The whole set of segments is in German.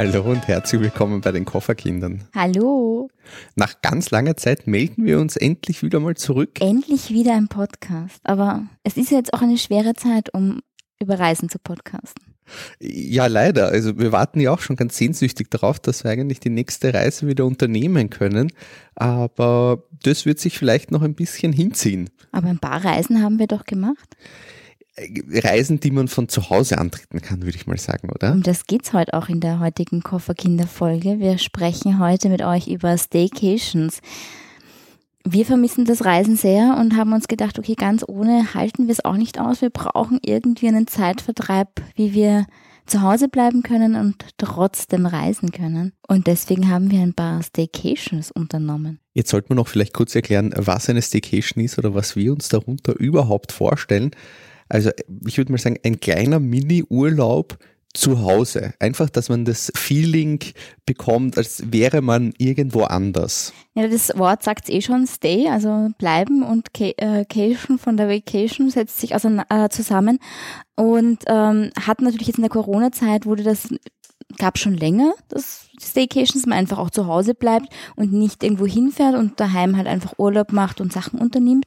Hallo und herzlich willkommen bei den Kofferkindern. Hallo. Nach ganz langer Zeit melden wir uns endlich wieder mal zurück. Endlich wieder ein Podcast. Aber es ist jetzt auch eine schwere Zeit, um über Reisen zu podcasten. Ja, leider. Also wir warten ja auch schon ganz sehnsüchtig darauf, dass wir eigentlich die nächste Reise wieder unternehmen können. Aber das wird sich vielleicht noch ein bisschen hinziehen. Aber ein paar Reisen haben wir doch gemacht. Reisen, die man von zu Hause antreten kann, würde ich mal sagen, oder? Um das geht's heute auch in der heutigen Kofferkinderfolge. Wir sprechen heute mit euch über Staycations. Wir vermissen das Reisen sehr und haben uns gedacht, okay, ganz ohne halten wir es auch nicht aus. Wir brauchen irgendwie einen Zeitvertreib, wie wir zu Hause bleiben können und trotzdem reisen können. Und deswegen haben wir ein paar Staycations unternommen. Jetzt sollte man noch vielleicht kurz erklären, was eine Staycation ist oder was wir uns darunter überhaupt vorstellen. Also ich würde mal sagen, ein kleiner Mini-Urlaub zu Hause. Einfach, dass man das Feeling bekommt, als wäre man irgendwo anders. Ja, das Wort sagt eh schon, stay, also bleiben und äh, Vacation von der Vacation setzt sich also äh, zusammen und ähm, hat natürlich jetzt in der Corona-Zeit wurde das gab schon länger, dass Staycations man einfach auch zu Hause bleibt und nicht irgendwo hinfährt und daheim halt einfach Urlaub macht und Sachen unternimmt.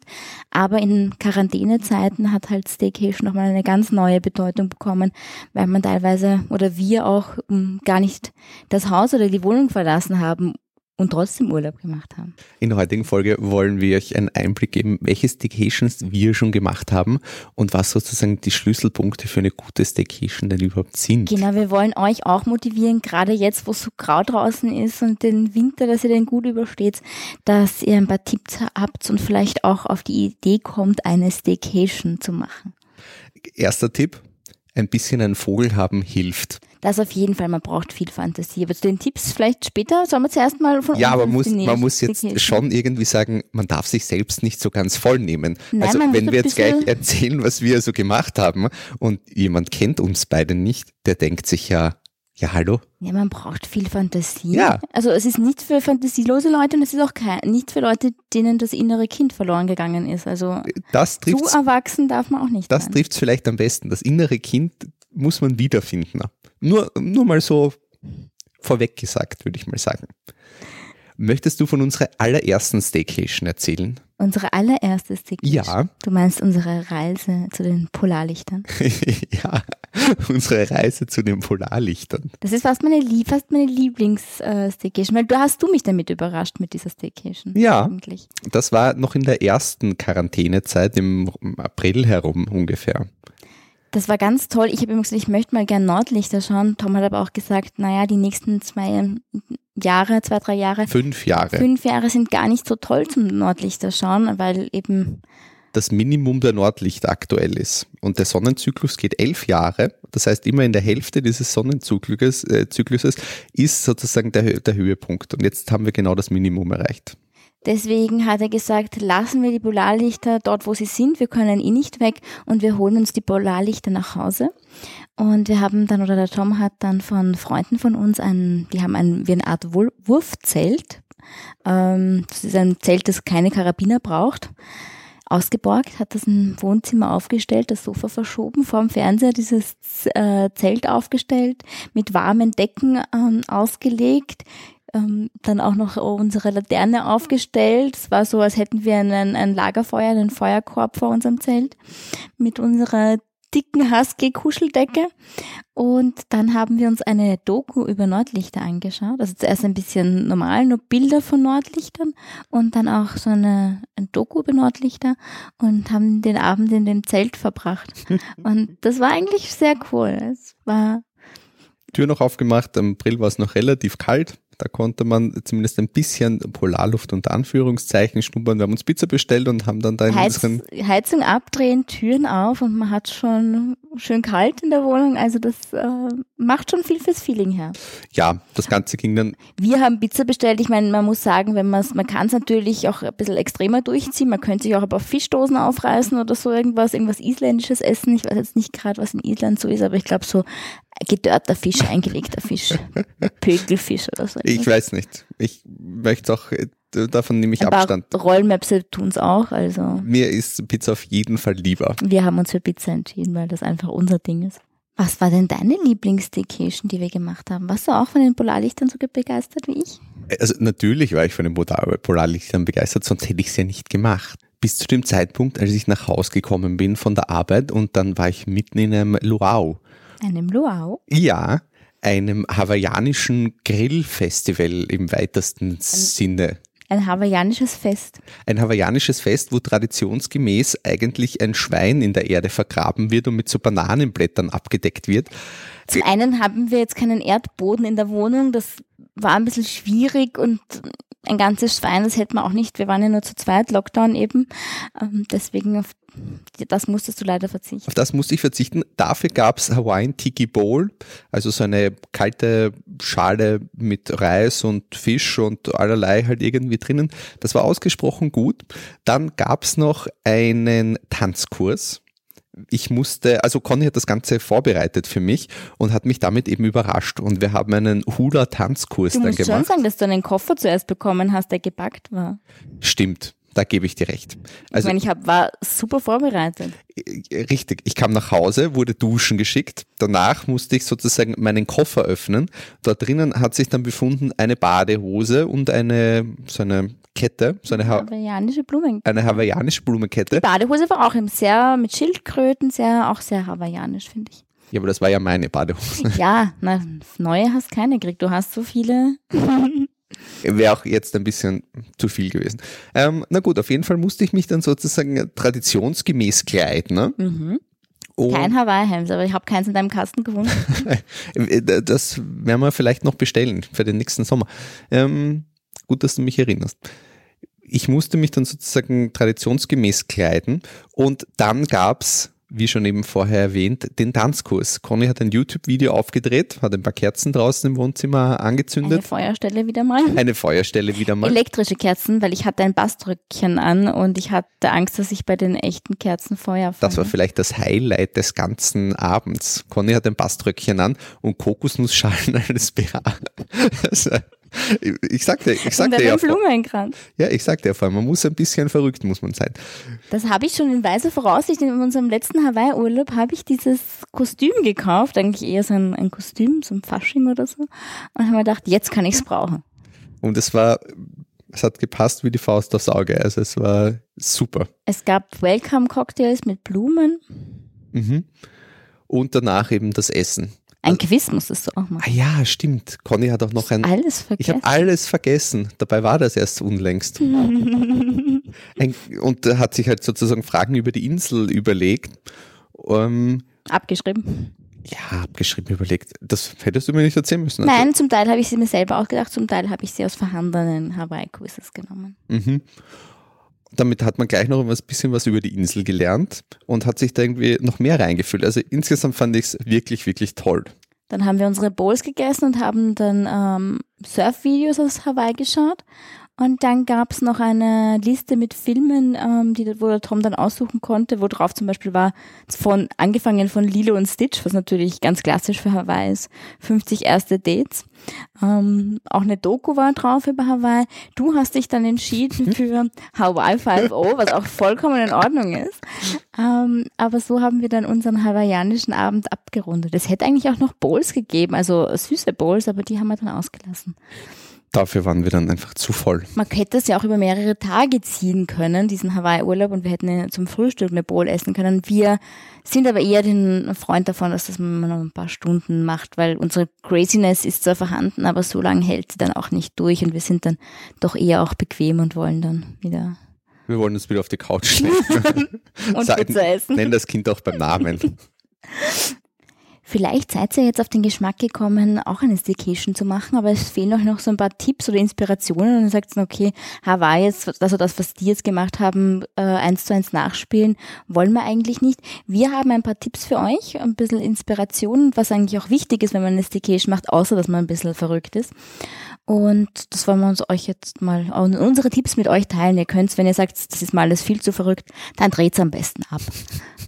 Aber in Quarantänezeiten hat halt Staycation nochmal eine ganz neue Bedeutung bekommen, weil man teilweise oder wir auch um, gar nicht das Haus oder die Wohnung verlassen haben, und trotzdem Urlaub gemacht haben. In der heutigen Folge wollen wir euch einen Einblick geben, welche Staycations wir schon gemacht haben und was sozusagen die Schlüsselpunkte für eine gute Staycation denn überhaupt sind. Genau, wir wollen euch auch motivieren, gerade jetzt, wo es so grau draußen ist und den Winter, dass ihr den gut übersteht, dass ihr ein paar Tipps habt und vielleicht auch auf die Idee kommt, eine Staycation zu machen. Erster Tipp, ein bisschen einen Vogel haben hilft. Das auf jeden Fall, man braucht viel Fantasie. Aber zu den Tipps vielleicht später, sollen wir zuerst mal von Ja, aber muss, man muss jetzt schon irgendwie sagen, man darf sich selbst nicht so ganz voll nehmen. Nein, also wenn wir jetzt gleich erzählen, was wir so gemacht haben und jemand kennt uns beide nicht, der denkt sich ja, ja, hallo? Ja, man braucht viel Fantasie. Ja. Also es ist nicht für fantasielose Leute und es ist auch kein, nicht für Leute, denen das innere Kind verloren gegangen ist. Also das zu erwachsen darf man auch nicht Das trifft es vielleicht am besten. Das innere Kind muss man wiederfinden. Nur, nur mal so vorweg gesagt, würde ich mal sagen. Möchtest du von unserer allerersten Staycation erzählen? Unsere allererste Staycation? Ja. Du meinst unsere Reise zu den Polarlichtern? ja, unsere Reise zu den Polarlichtern. Das ist fast meine, fast meine Lieblings-Staycation, weil du hast du mich damit überrascht mit dieser Staycation. Ja, eigentlich. das war noch in der ersten Quarantänezeit im April herum ungefähr. Das war ganz toll. Ich habe immer gesagt, ich möchte mal gern Nordlichter schauen. Tom hat aber auch gesagt, naja, die nächsten zwei Jahre, zwei, drei Jahre. Fünf Jahre. Fünf Jahre sind gar nicht so toll zum Nordlichter schauen, weil eben das Minimum der Nordlichter aktuell ist. Und der Sonnenzyklus geht elf Jahre. Das heißt, immer in der Hälfte dieses Sonnenzykluses äh, Zykluses ist sozusagen der, der Höhepunkt. Und jetzt haben wir genau das Minimum erreicht. Deswegen hat er gesagt, lassen wir die Polarlichter dort, wo sie sind. Wir können eh nicht weg und wir holen uns die Polarlichter nach Hause. Und wir haben dann, oder der Tom hat dann von Freunden von uns ein, die haben ein, wie eine Art Wurfzelt. Ähm, das ist ein Zelt, das keine Karabiner braucht. Ausgeborgt, hat das im Wohnzimmer aufgestellt, das Sofa verschoben, vor dem Fernseher dieses äh, Zelt aufgestellt, mit warmen Decken ähm, ausgelegt, ähm, dann auch noch unsere Laterne aufgestellt. Es war so, als hätten wir einen, ein Lagerfeuer, einen Feuerkorb vor unserem Zelt mit unserer dicken Husky-Kuscheldecke. Und dann haben wir uns eine Doku über Nordlichter angeschaut. Also zuerst ein bisschen normal, nur Bilder von Nordlichtern und dann auch so eine, ein Doku über Nordlichter und haben den Abend in dem Zelt verbracht. Und das war eigentlich sehr cool. Es war Tür noch aufgemacht, im April war es noch relativ kalt. Da konnte man zumindest ein bisschen Polarluft unter Anführungszeichen schnuppern. Wir haben uns Pizza bestellt und haben dann da in Heiz, unseren Heizung abdrehen, Türen auf und man hat schon schön kalt in der Wohnung. Also das äh, macht schon viel fürs Feeling her. Ja, das Ganze ging dann. Wir haben Pizza bestellt. Ich meine, man muss sagen, wenn man es, man kann es natürlich auch ein bisschen extremer durchziehen. Man könnte sich auch ein paar Fischdosen aufreißen oder so irgendwas, irgendwas Isländisches essen. Ich weiß jetzt nicht gerade, was in Island so ist, aber ich glaube so gedörrter Fisch, eingelegter Fisch, Pökelfisch oder so. Ich weiß nicht. Ich möchte auch, davon nehme ich Ein Abstand. Rollmöpse tun es auch, also. Mir ist Pizza auf jeden Fall lieber. Wir haben uns für Pizza entschieden, weil das einfach unser Ding ist. Was war denn deine Lieblingsstaycation, die wir gemacht haben? Warst du auch von den Polarlichtern so begeistert wie ich? Also natürlich war ich von den Polarlichtern begeistert, sonst hätte ich es ja nicht gemacht. Bis zu dem Zeitpunkt, als ich nach Hause gekommen bin von der Arbeit und dann war ich mitten in einem Luau. Einem Luau? Ja, einem hawaiianischen Grillfestival im weitesten Ein Sinne. Ein hawaiianisches Fest. Ein hawaiianisches Fest, wo traditionsgemäß eigentlich ein Schwein in der Erde vergraben wird und mit so Bananenblättern abgedeckt wird. Zum einen haben wir jetzt keinen Erdboden in der Wohnung, das war ein bisschen schwierig und ein ganzes Schwein, das hätten wir auch nicht. Wir waren ja nur zu zweit, Lockdown eben. Ähm, deswegen auf das musstest du leider verzichten. Auf das musste ich verzichten. Dafür gab es Hawaiian Tiki Bowl, also so eine kalte Schale mit Reis und Fisch und allerlei halt irgendwie drinnen. Das war ausgesprochen gut. Dann gab es noch einen Tanzkurs ich musste, also Conny hat das Ganze vorbereitet für mich und hat mich damit eben überrascht. Und wir haben einen Hula-Tanzkurs dann gemacht. Du musst schon sagen, dass du einen Koffer zuerst bekommen hast, der gepackt war. Stimmt. Da gebe ich dir recht. Also, ich meine, ich hab, war super vorbereitet. Äh, richtig. Ich kam nach Hause, wurde duschen geschickt. Danach musste ich sozusagen meinen Koffer öffnen. Dort drinnen hat sich dann befunden eine Badehose und eine, so eine Kette, so eine hawaiianische Blumenkette. Eine hawaiianische Blumenkette. Die Badehose war auch sehr mit Schildkröten, sehr auch sehr hawaiianisch, finde ich. Ja, aber das war ja meine Badehose. Ja, na, neue hast keine gekriegt. Du hast so viele. Wäre auch jetzt ein bisschen zu viel gewesen. Ähm, na gut, auf jeden Fall musste ich mich dann sozusagen traditionsgemäß kleiden. Ne? Mhm. Kein Hawaii-Hemd, aber ich habe keins in deinem Kasten gefunden. das werden wir vielleicht noch bestellen für den nächsten Sommer. Ähm, gut, dass du mich erinnerst. Ich musste mich dann sozusagen traditionsgemäß kleiden und dann gab's wie schon eben vorher erwähnt, den Tanzkurs. Conny hat ein YouTube-Video aufgedreht, hat ein paar Kerzen draußen im Wohnzimmer angezündet. Eine Feuerstelle wieder mal. Eine Feuerstelle wieder mal. Elektrische Kerzen, weil ich hatte ein Baströckchen an und ich hatte Angst, dass ich bei den echten Kerzen Feuer fange. Das war vielleicht das Highlight des ganzen Abends. Conny hat ein Baströckchen an und Kokosnussschalen als BH. Ich sagte, ich sagte ja, ja, ich sagte ja vorhin, man muss ein bisschen verrückt, muss man sein. Das habe ich schon in weiser Voraussicht. In unserem letzten Hawaii-Urlaub habe ich dieses Kostüm gekauft, eigentlich eher so ein, ein Kostüm zum Fasching oder so. Und habe mir gedacht, jetzt kann ich es brauchen. Und es war, es hat gepasst wie die Faust aufs Auge. Also es war super. Es gab Welcome-Cocktails mit Blumen. Mhm. Und danach eben das Essen. Ein Quiz musstest du auch machen. Ah ja, stimmt. Conny hat auch noch ein. Alles vergessen. Ich habe alles vergessen. Dabei war das erst unlängst. ein, und hat sich halt sozusagen Fragen über die Insel überlegt. Ähm, abgeschrieben. Ja, abgeschrieben überlegt. Das hättest du mir nicht erzählen müssen. Also. Nein, zum Teil habe ich sie mir selber auch gedacht, zum Teil habe ich sie aus vorhandenen Hawaii-Quizzes genommen. Mhm damit hat man gleich noch ein bisschen was über die Insel gelernt und hat sich da irgendwie noch mehr reingefühlt. Also insgesamt fand ich es wirklich, wirklich toll. Dann haben wir unsere Bowls gegessen und haben dann ähm, Surf-Videos aus Hawaii geschaut und dann gab es noch eine Liste mit Filmen, ähm, die, wo der Tom dann aussuchen konnte, wo drauf zum Beispiel war, von angefangen von Lilo und Stitch, was natürlich ganz klassisch für Hawaii ist, 50 erste Dates. Ähm, auch eine Doku war drauf über Hawaii. Du hast dich dann entschieden hm? für Hawaii 5.0, was auch vollkommen in Ordnung ist. Ähm, aber so haben wir dann unseren hawaiianischen Abend abgerundet. Es hätte eigentlich auch noch Bowls gegeben, also süße Bowls, aber die haben wir dann ausgelassen. Dafür waren wir dann einfach zu voll. Man hätte es ja auch über mehrere Tage ziehen können, diesen Hawaii-Urlaub, und wir hätten zum Frühstück eine Bowl essen können. Wir sind aber eher den Freund davon, dass das man noch ein paar Stunden macht, weil unsere Craziness ist zwar vorhanden, aber so lange hält sie dann auch nicht durch und wir sind dann doch eher auch bequem und wollen dann wieder. Wir wollen uns wieder auf die Couch legen. und Pizza essen. Nenn das Kind auch beim Namen. Vielleicht seid ihr jetzt auf den Geschmack gekommen, auch eine Staycation zu machen, aber es fehlen euch noch so ein paar Tipps oder Inspirationen und dann sagt okay, Hawaii jetzt, also das, was die jetzt gemacht haben, äh, eins zu eins nachspielen, wollen wir eigentlich nicht. Wir haben ein paar Tipps für euch, ein bisschen Inspiration, was eigentlich auch wichtig ist, wenn man eine Staycation macht, außer dass man ein bisschen verrückt ist. Und das wollen wir uns euch jetzt mal, unsere Tipps mit euch teilen. Ihr könnt, wenn ihr sagt, das ist mal alles viel zu verrückt, dann dreht's am besten ab.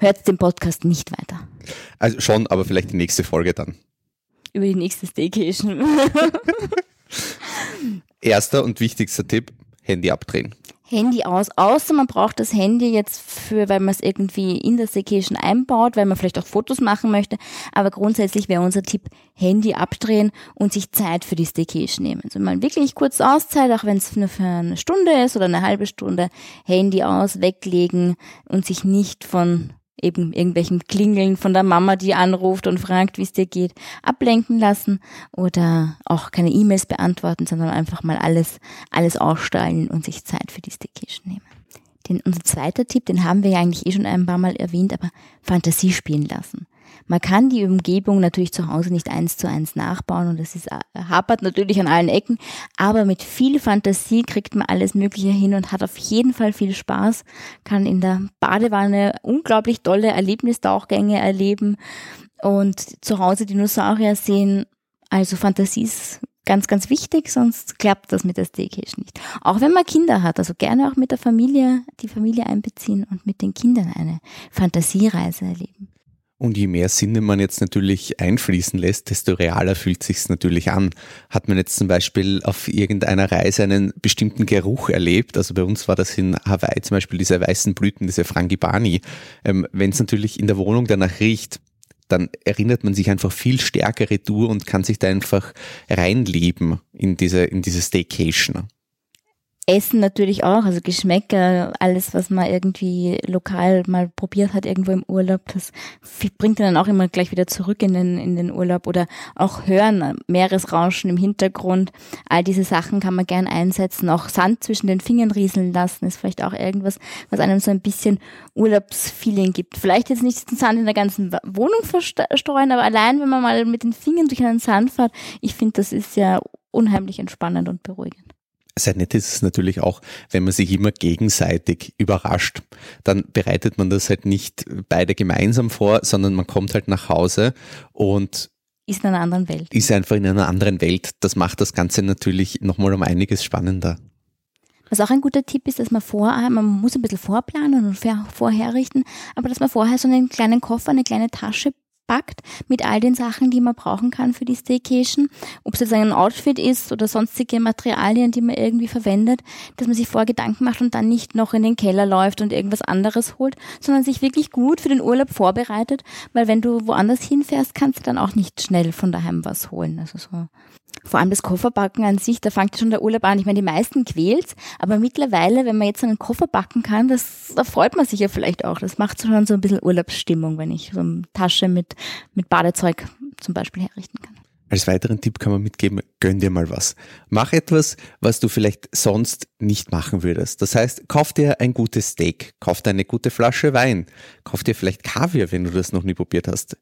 Hört den Podcast nicht weiter. Also schon, aber vielleicht die nächste Folge dann. Über die nächste Staycation. Erster und wichtigster Tipp, Handy abdrehen. Handy aus, außer man braucht das Handy jetzt für, weil man es irgendwie in der Staycation einbaut, weil man vielleicht auch Fotos machen möchte. Aber grundsätzlich wäre unser Tipp, Handy abdrehen und sich Zeit für die Staycation nehmen. Also mal wirklich kurz Auszeit, auch wenn es nur für eine Stunde ist oder eine halbe Stunde, Handy aus, weglegen und sich nicht von eben irgendwelchen Klingeln von der Mama, die anruft und fragt, wie es dir geht, ablenken lassen oder auch keine E-Mails beantworten, sondern einfach mal alles, alles ausstrahlen und sich Zeit für die Staycation nehmen. Den, unser zweiter Tipp, den haben wir ja eigentlich eh schon ein paar Mal erwähnt, aber Fantasie spielen lassen. Man kann die Umgebung natürlich zu Hause nicht eins zu eins nachbauen und das ist, äh, hapert natürlich an allen Ecken, aber mit viel Fantasie kriegt man alles Mögliche hin und hat auf jeden Fall viel Spaß, kann in der Badewanne unglaublich tolle Erlebnistauchgänge erleben und zu Hause Dinosaurier sehen. Also Fantasie ist ganz, ganz wichtig, sonst klappt das mit der Staycation nicht. Auch wenn man Kinder hat, also gerne auch mit der Familie, die Familie einbeziehen und mit den Kindern eine Fantasiereise erleben. Und je mehr Sinne man jetzt natürlich einfließen lässt, desto realer fühlt sich's natürlich an. Hat man jetzt zum Beispiel auf irgendeiner Reise einen bestimmten Geruch erlebt, also bei uns war das in Hawaii zum Beispiel diese weißen Blüten, diese Frangipani. Ähm, Wenn es natürlich in der Wohnung danach riecht, dann erinnert man sich einfach viel stärker retour und kann sich da einfach reinleben in diese, in diese Staycation. Essen natürlich auch, also Geschmäcker, alles, was man irgendwie lokal mal probiert hat, irgendwo im Urlaub, das bringt dann auch immer gleich wieder zurück in den, in den Urlaub oder auch hören, Meeresrauschen im Hintergrund, all diese Sachen kann man gern einsetzen, auch Sand zwischen den Fingern rieseln lassen, ist vielleicht auch irgendwas, was einem so ein bisschen Urlaubsfeeling gibt. Vielleicht jetzt nicht den Sand in der ganzen Wohnung verstreuen, aber allein, wenn man mal mit den Fingern durch einen Sand fährt, ich finde, das ist ja unheimlich entspannend und beruhigend. Sehr nett ist es natürlich auch, wenn man sich immer gegenseitig überrascht. Dann bereitet man das halt nicht beide gemeinsam vor, sondern man kommt halt nach Hause und ist in einer anderen Welt. Ist einfach in einer anderen Welt. Das macht das Ganze natürlich nochmal um einiges spannender. Was auch ein guter Tipp ist, dass man vorher, man muss ein bisschen vorplanen und vorherrichten, aber dass man vorher so einen kleinen Koffer, eine kleine Tasche packt mit all den Sachen, die man brauchen kann für die Staycation. Ob es jetzt ein Outfit ist oder sonstige Materialien, die man irgendwie verwendet, dass man sich vor Gedanken macht und dann nicht noch in den Keller läuft und irgendwas anderes holt, sondern sich wirklich gut für den Urlaub vorbereitet, weil wenn du woanders hinfährst, kannst du dann auch nicht schnell von daheim was holen. Also so vor allem das Kofferbacken an sich, da fängt schon der Urlaub an. Ich meine, die meisten quält's, aber mittlerweile, wenn man jetzt einen Koffer backen kann, das, da freut man sich ja vielleicht auch. Das macht schon so ein bisschen Urlaubsstimmung, wenn ich so eine Tasche mit, mit Badezeug zum Beispiel herrichten kann. Als weiteren Tipp kann man mitgeben, gönn dir mal was. Mach etwas, was du vielleicht sonst nicht machen würdest. Das heißt, kauf dir ein gutes Steak, kauf dir eine gute Flasche Wein, kauf dir vielleicht Kaviar, wenn du das noch nie probiert hast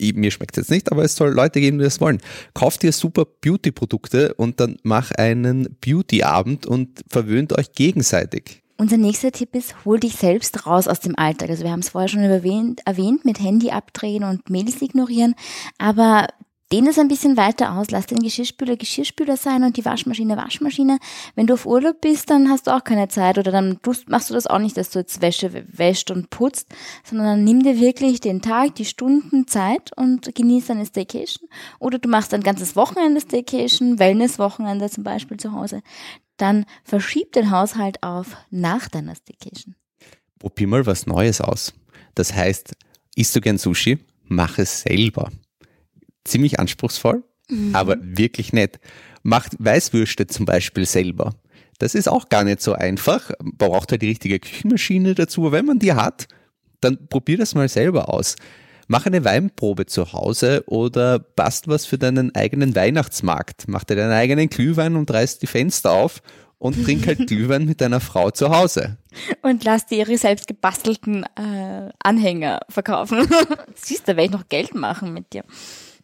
mir schmeckt es jetzt nicht, aber es soll Leute geben, die das wollen. Kauf dir super Beauty-Produkte und dann mach einen Beauty-Abend und verwöhnt euch gegenseitig. Unser nächster Tipp ist, hol dich selbst raus aus dem Alltag. Also wir haben es vorher schon erwähnt, erwähnt mit Handy abdrehen und Mails ignorieren, aber Dehn es ein bisschen weiter aus, lass den Geschirrspüler Geschirrspüler sein und die Waschmaschine Waschmaschine. Wenn du auf Urlaub bist, dann hast du auch keine Zeit oder dann machst du das auch nicht, dass du jetzt Wäsche wäscht und putzt, sondern dann nimm dir wirklich den Tag, die Stunden Zeit und genieß deine Staycation. Oder du machst ein ganzes Wochenende Staycation, Wellness-Wochenende zum Beispiel zu Hause. Dann verschieb den Haushalt auf nach deiner Staycation. Probier mal was Neues aus. Das heißt, isst du gern Sushi? Mach es selber ziemlich anspruchsvoll, mhm. aber wirklich nett. Macht Weißwürste zum Beispiel selber. Das ist auch gar nicht so einfach. Braucht halt die richtige Küchenmaschine dazu. Wenn man die hat, dann probier das mal selber aus. Mach eine Weinprobe zu Hause oder bast was für deinen eigenen Weihnachtsmarkt. Mach dir deinen eigenen Glühwein und reiß die Fenster auf und trink halt Glühwein mit deiner Frau zu Hause. Und lass dir ihre selbst gebastelten äh, Anhänger verkaufen. Siehst du, da werde ich noch Geld machen mit dir.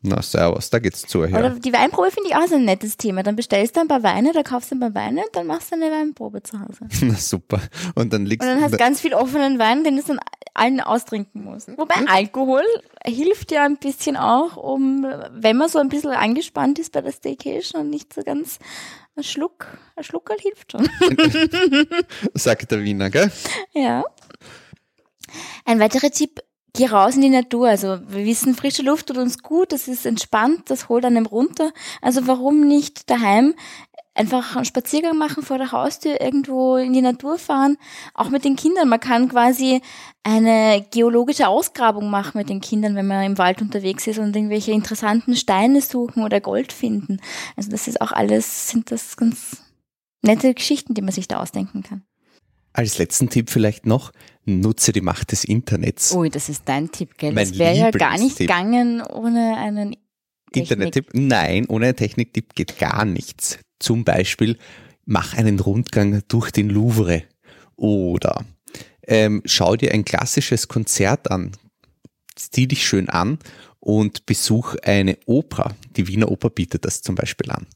Na, servus, da geht's zu. Ja. Oder die Weinprobe finde ich auch so ein nettes Thema. Dann bestellst du ein paar Weine, da kaufst du ein paar Weine und dann machst du eine Weinprobe zu Hause. Na super. Und dann liegst Und dann hast du ganz viel offenen Wein, den du dann allen austrinken musst. Wobei hm? Alkohol hilft ja ein bisschen auch, um, wenn man so ein bisschen angespannt ist bei der Staycation und nicht so ganz ein Schluck, ein Schluckerl hilft schon. Sagt der Wiener, gell? Ja. Ein weiterer Tipp geh raus in die Natur. Also wir wissen, frische Luft tut uns gut, das ist entspannt, das holt einem runter. Also warum nicht daheim einfach einen Spaziergang machen vor der Haustür, irgendwo in die Natur fahren, auch mit den Kindern. Man kann quasi eine geologische Ausgrabung machen mit den Kindern, wenn man im Wald unterwegs ist und irgendwelche interessanten Steine suchen oder Gold finden. Also das ist auch alles, sind das ganz nette Geschichten, die man sich da ausdenken kann. Als letzten Tipp vielleicht noch, nutze die Macht des Internets. Ui, das ist dein Tipp, gell? Mein das wäre ja gar nicht gegangen ohne einen Internet-Tipp? Nein, ohne einen Techniktipp geht gar nichts. Zum Beispiel, mach einen Rundgang durch den Louvre oder ähm, schau dir ein klassisches Konzert an, zieh dich schön an und besuch eine Oper. Die Wiener Oper bietet das zum Beispiel an.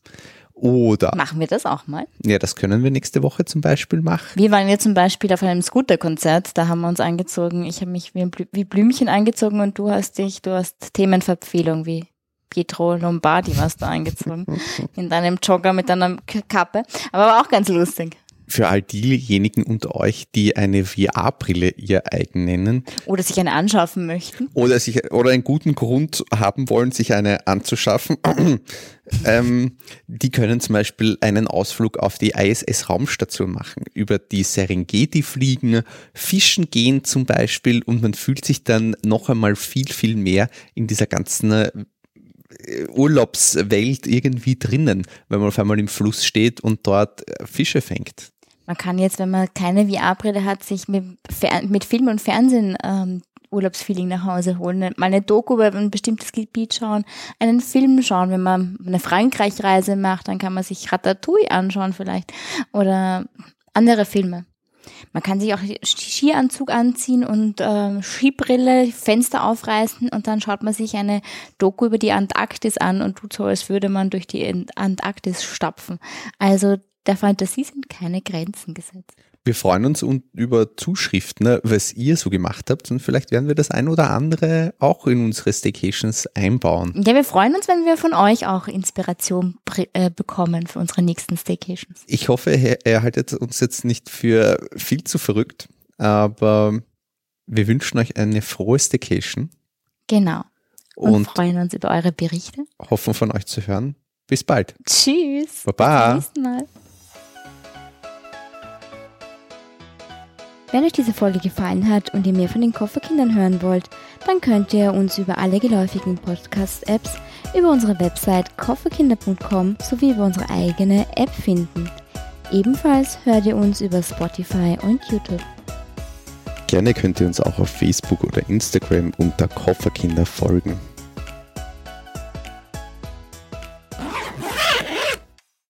Oder. Machen wir das auch mal? Ja, das können wir nächste Woche zum Beispiel machen. Wir waren jetzt zum Beispiel auf einem Scooter-Konzert, da haben wir uns angezogen. Ich habe mich wie, wie Blümchen angezogen und du hast dich, du hast Themenverfehlung wie Pietro Lombardi warst du angezogen. in deinem Jogger mit deiner Kappe. Aber war auch ganz lustig für all diejenigen unter euch, die eine VR-Brille ihr eigen nennen. Oder sich eine anschaffen möchten. Oder sich, oder einen guten Grund haben wollen, sich eine anzuschaffen. ähm, die können zum Beispiel einen Ausflug auf die ISS-Raumstation machen, über die Serengeti fliegen, fischen gehen zum Beispiel und man fühlt sich dann noch einmal viel, viel mehr in dieser ganzen äh, Urlaubswelt irgendwie drinnen, wenn man auf einmal im Fluss steht und dort äh, Fische fängt. Man kann jetzt, wenn man keine VR-Brille hat, sich mit, mit Film und Fernsehen ähm, Urlaubsfeeling nach Hause holen. Mal eine Doku über ein bestimmtes Gebiet schauen, einen Film schauen. Wenn man eine Frankreich-Reise macht, dann kann man sich Ratatouille anschauen vielleicht oder andere Filme. Man kann sich auch Skianzug anziehen und äh, Skibrille, Fenster aufreißen und dann schaut man sich eine Doku über die Antarktis an und tut so, als würde man durch die Antarktis stapfen. Also der Fantasie sind keine Grenzen gesetzt. Wir freuen uns über Zuschriften, ne, was ihr so gemacht habt und vielleicht werden wir das ein oder andere auch in unsere Staycations einbauen. Ja, wir freuen uns, wenn wir von euch auch Inspiration äh, bekommen für unsere nächsten Staycations. Ich hoffe, ihr haltet uns jetzt nicht für viel zu verrückt, aber wir wünschen euch eine frohe Staycation. Genau. Und, und freuen uns über eure Berichte. Hoffen von euch zu hören. Bis bald. Tschüss. Baba. Bis zum nächsten Mal. Wenn euch diese Folge gefallen hat und ihr mehr von den Kofferkindern hören wollt, dann könnt ihr uns über alle geläufigen Podcast-Apps, über unsere Website kofferkinder.com sowie über unsere eigene App finden. Ebenfalls hört ihr uns über Spotify und YouTube. Gerne könnt ihr uns auch auf Facebook oder Instagram unter Kofferkinder folgen.